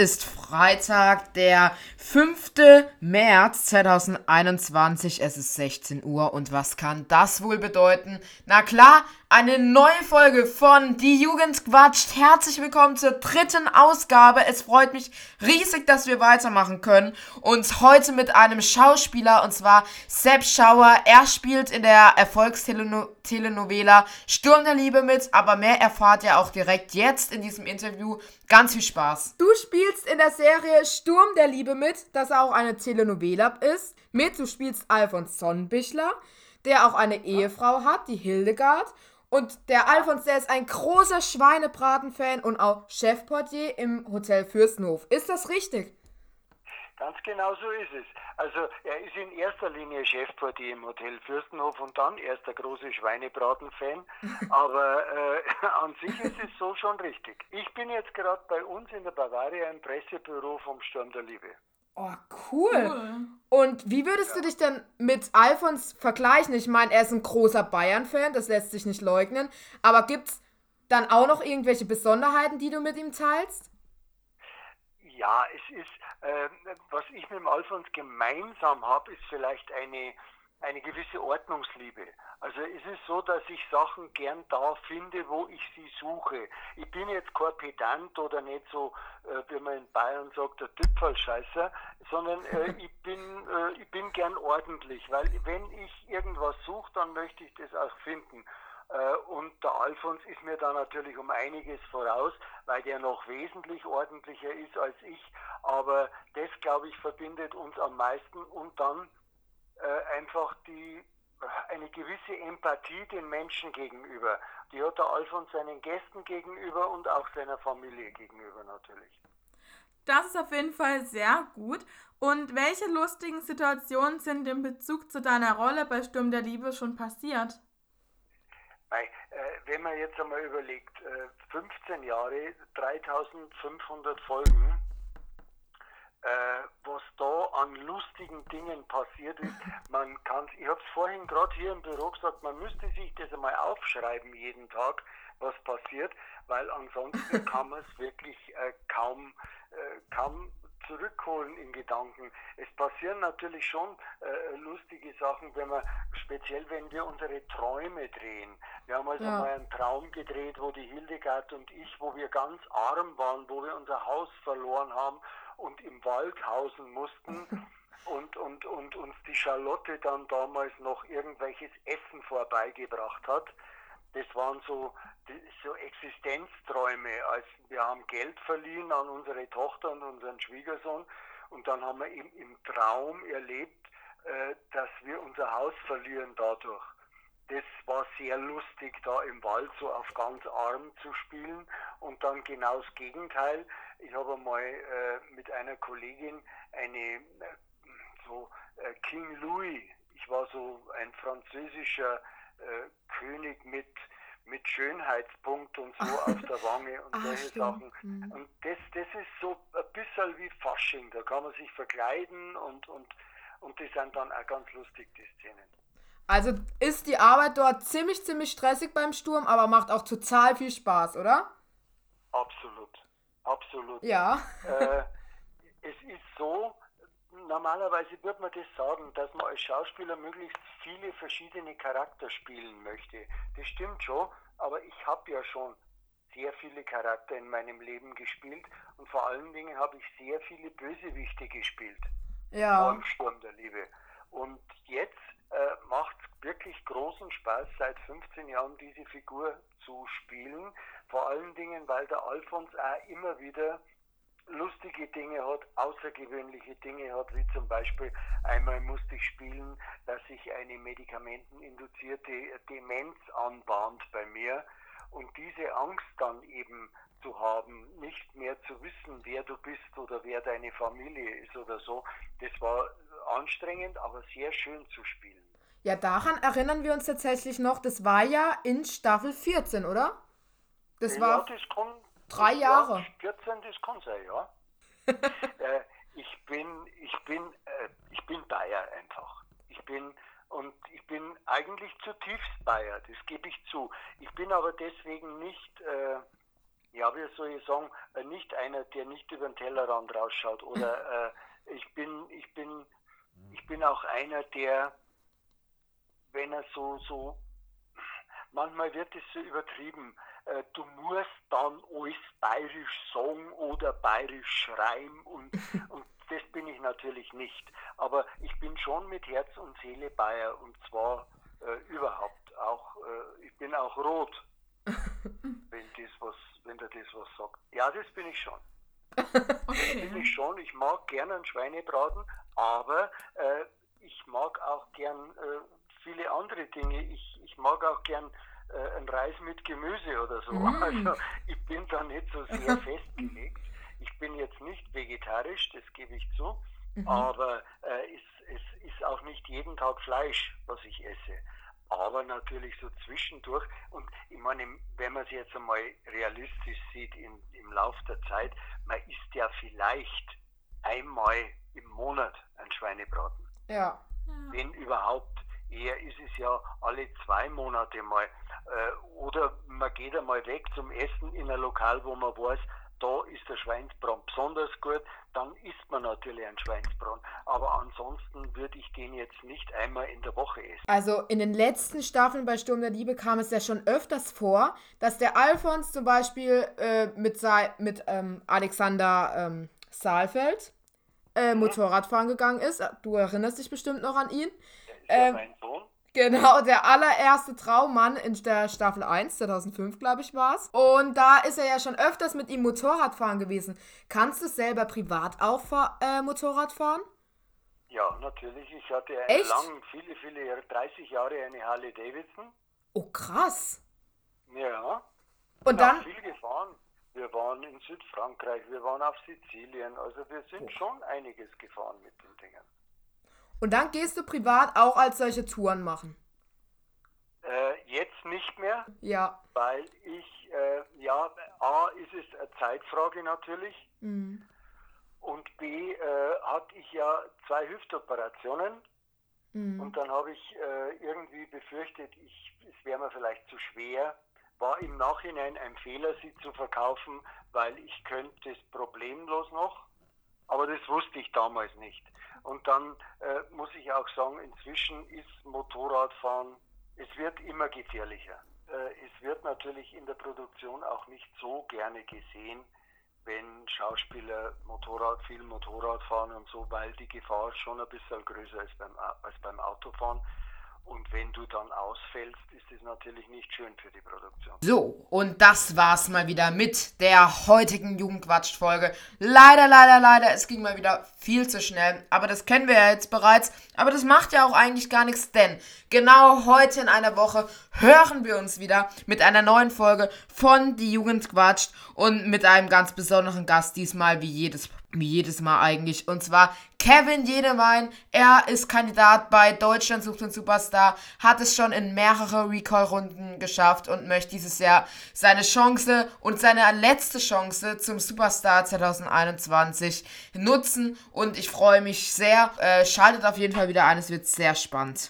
ist Freitag, der 5. März 2021. Es ist 16 Uhr und was kann das wohl bedeuten? Na klar, eine neue Folge von Die Jugend quatscht. Herzlich willkommen zur dritten Ausgabe. Es freut mich riesig, dass wir weitermachen können. Und heute mit einem Schauspieler und zwar Sepp Schauer. Er spielt in der Erfolgstelenovela Sturm der Liebe mit, aber mehr erfahrt ihr auch direkt jetzt in diesem Interview. Ganz viel Spaß. Du spielst in der Serie Sturm der Liebe mit, das auch eine Telenovela ist. Mit, du spielst Alfons Sonnenbichler, der auch eine Ehefrau hat, die Hildegard. Und der Alfons, der ist ein großer Schweinebraten-Fan und auch Chefportier im Hotel Fürstenhof. Ist das richtig? Ganz genau so ist es. Also er ist in erster Linie Chefportier im Hotel Fürstenhof und dann erst der große Schweinebraten-Fan. Aber äh, an sich ist es so schon richtig. Ich bin jetzt gerade bei uns in der Bavaria im Pressebüro vom Sturm der Liebe. Oh, cool. cool. Und wie würdest du dich denn mit Alfons vergleichen? Ich meine, er ist ein großer Bayern-Fan, das lässt sich nicht leugnen. Aber gibt es dann auch noch irgendwelche Besonderheiten, die du mit ihm teilst? Ja, es ist, äh, was ich mit dem Alfons gemeinsam habe, ist vielleicht eine, eine gewisse Ordnungsliebe. Also es ist so, dass ich Sachen gern da finde, wo ich sie suche. Ich bin jetzt kein Pedant oder nicht so, äh, wie man in Bayern sagt, der Tüpfelscheißer, sondern äh, ich, bin, äh, ich bin gern ordentlich, weil wenn ich irgendwas suche, dann möchte ich das auch finden. Äh, und der Alfons ist mir da natürlich um einiges voraus, weil der noch wesentlich ordentlicher ist als ich. Aber das, glaube ich, verbindet uns am meisten und dann äh, einfach die eine gewisse Empathie den Menschen gegenüber. Die hat der Alfons seinen Gästen gegenüber und auch seiner Familie gegenüber natürlich. Das ist auf jeden Fall sehr gut. Und welche lustigen Situationen sind in Bezug zu deiner Rolle bei Sturm der Liebe schon passiert? Äh, wenn man jetzt einmal überlegt, 15 äh, Jahre, 3500 Folgen, äh, was da an lustigen Dingen passiert ist. Man kann, ich habe es vorhin gerade hier im Büro gesagt, man müsste sich das einmal aufschreiben jeden Tag, was passiert, weil ansonsten kann man es wirklich äh, kaum, äh, kaum zurückholen in Gedanken. Es passieren natürlich schon äh, lustige Sachen, wenn wir, speziell wenn wir unsere Träume drehen. Wir haben also ja. mal einen Traum gedreht, wo die Hildegard und ich, wo wir ganz arm waren, wo wir unser Haus verloren haben und im Wald hausen mussten. Und, und, und uns die Charlotte dann damals noch irgendwelches Essen vorbeigebracht hat. Das waren so, so Existenzträume. Als wir haben Geld verliehen an unsere Tochter und unseren Schwiegersohn und dann haben wir im, im Traum erlebt, äh, dass wir unser Haus verlieren dadurch. Das war sehr lustig, da im Wald so auf ganz arm zu spielen. Und dann genau das Gegenteil. Ich habe einmal äh, mit einer Kollegin eine äh, so äh, King Louis, ich war so ein französischer äh, König mit mit Schönheitspunkt und so auf der Wange und Ach, solche stimmt. Sachen. Mhm. Und das, das ist so ein bisschen wie Fasching. Da kann man sich verkleiden und, und, und die sind dann auch ganz lustig, die Szenen. Also ist die Arbeit dort ziemlich, ziemlich stressig beim Sturm, aber macht auch total viel Spaß, oder? Absolut. Absolut. Ja. äh, es ist so, normalerweise würde man das sagen, dass man als Schauspieler möglichst viele verschiedene Charakter spielen möchte. Das stimmt schon, aber ich habe ja schon sehr viele Charakter in meinem Leben gespielt und vor allen Dingen habe ich sehr viele Bösewichte gespielt. Ja. Vor dem Sturm der Liebe. Und jetzt äh, macht es wirklich großen Spaß, seit 15 Jahren diese Figur zu spielen. Vor allen Dingen, weil der Alfons auch immer wieder lustige Dinge hat, außergewöhnliche Dinge hat, wie zum Beispiel einmal musste ich spielen, dass sich eine medikamenteninduzierte Demenz anbahnt bei mir und diese Angst dann eben zu haben, nicht mehr zu wissen, wer du bist oder wer deine Familie ist oder so, das war anstrengend, aber sehr schön zu spielen. Ja, daran erinnern wir uns tatsächlich noch, das war ja in Staffel 14, oder? Das ja, war das kann, drei Jahre. 14, das kann sein, ja. äh, ich bin, ich bin, äh, ich bin Bayer einfach. Ich bin und ich bin eigentlich zutiefst Bayer, das gebe ich zu. Ich bin aber deswegen nicht, äh, ja, wie soll ich sagen, äh, nicht einer, der nicht über den Tellerrand rausschaut. Oder äh, ich bin, ich bin, ich bin auch einer, der, wenn er so, so, manchmal wird es so übertrieben, äh, du musst dann alles bayerisch sagen oder bayerisch schreiben und, und das bin ich natürlich nicht. Aber ich bin schon mit Herz und Seele Bayer und zwar äh, überhaupt auch, äh, ich bin auch rot, wenn, das was, wenn der das was sagt. Ja, das bin ich schon. Okay. Bin ich schon. Ich mag gerne einen Schweinebraten, aber äh, ich mag auch gern äh, viele andere Dinge. Ich, ich mag auch gern äh, einen Reis mit Gemüse oder so. Mm. Also ich bin da nicht so sehr festgelegt. Ich bin jetzt nicht vegetarisch, das gebe ich zu, Mhm. aber äh, es, es ist auch nicht jeden Tag Fleisch, was ich esse. Aber natürlich so zwischendurch. Und ich meine, wenn man es jetzt einmal realistisch sieht im, im Lauf der Zeit, man isst ja vielleicht einmal im Monat ein Schweinebraten. Ja. Wenn überhaupt. Eher ist es ja alle zwei Monate mal. Äh, oder man geht einmal weg zum Essen in ein Lokal, wo man weiß, da ist der Schweinsbraten besonders gut, dann isst man natürlich einen Schweinsbraten. Aber ansonsten würde ich den jetzt nicht einmal in der Woche essen. Also in den letzten Staffeln bei Sturm der Liebe kam es ja schon öfters vor, dass der Alfons zum Beispiel äh, mit, sei, mit ähm, Alexander ähm, Saalfeld äh, Motorradfahren gegangen ist. Du erinnerst dich bestimmt noch an ihn. Ähm, mein Sohn. Genau, der allererste Traummann in der Staffel 1, 2005, glaube ich, war es. Und da ist er ja schon öfters mit ihm Motorradfahren gewesen. Kannst du selber privat auch äh, Motorrad fahren? Ja, natürlich. Ich hatte eine Echt? lang, viele, viele Jahre, 30 Jahre eine Harley Davidson. Oh, krass. Ja. Und Ja, dann, viel gefahren. Wir waren in Südfrankreich, wir waren auf Sizilien, also wir sind schon einiges gefahren mit den Dingen. Und dann gehst du privat auch als solche Touren machen. Äh, jetzt nicht mehr, Ja. weil ich, äh, ja, A ist es eine Zeitfrage natürlich Mhm. und B äh, hatte ich ja zwei Hüftoperationen Mhm. und dann habe ich äh, irgendwie befürchtet, ich, es wäre mir vielleicht zu schwer. War im Nachhinein ein Fehler, sie zu verkaufen, weil ich könnte es problemlos noch, aber das wusste ich damals nicht. Und dann äh, muss ich auch sagen, inzwischen ist Motorradfahren, es wird immer gefährlicher. Äh, es wird natürlich in der Produktion auch nicht so gerne gesehen, wenn Schauspieler Motorrad, viel Motorrad fahren und so, weil die Gefahr schon ein bisschen größer ist beim, als beim Autofahren. Und wenn du dann ausfällst, ist es natürlich nicht schön für die Produktion. So, und das war's mal wieder mit der heutigen Jugendquatsch-Folge. Leider, leider, leider, es ging mal wieder viel zu schnell. Aber das kennen wir ja jetzt bereits. Aber das macht ja auch eigentlich gar nichts, denn genau heute in einer Woche hören wir uns wieder mit einer neuen Folge von Die Jugend quatscht und mit einem ganz besonderen Gast diesmal, wie jedes wie jedes Mal eigentlich. Und zwar Kevin Jedewein. Er ist Kandidat bei Deutschland sucht den Superstar, hat es schon in mehrere Recall-Runden geschafft und möchte dieses Jahr seine Chance und seine letzte Chance zum Superstar 2021 nutzen. Und ich freue mich sehr. Äh, schaltet auf jeden Fall wieder ein, es wird sehr spannend.